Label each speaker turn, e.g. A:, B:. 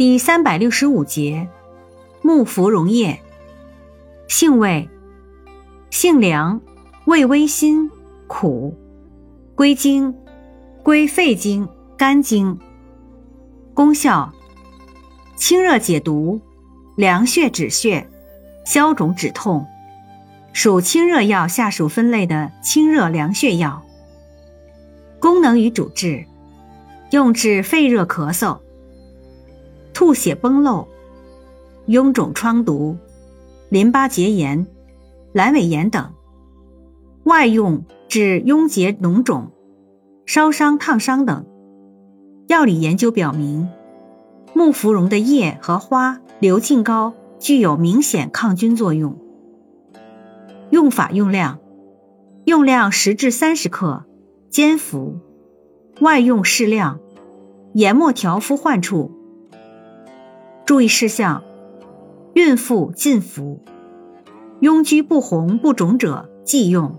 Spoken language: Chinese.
A: 第三百六十五节，木芙蓉叶，性味，性凉，味微辛，苦，归经，归肺经、肝经。功效，清热解毒，凉血止血，消肿止痛，属清热药下属分类的清热凉血药。功能与主治，用治肺热咳嗽。吐血崩漏、臃肿疮毒、淋巴结炎、阑尾炎等；外用治痈结脓肿、烧伤烫伤等。药理研究表明，木芙蓉的叶和花硫净高，具有明显抗菌作用。用法用量：用量十至三十克，煎服；外用适量，研末调敷患处。注意事项：孕妇禁服，痈疽不红不肿者忌用。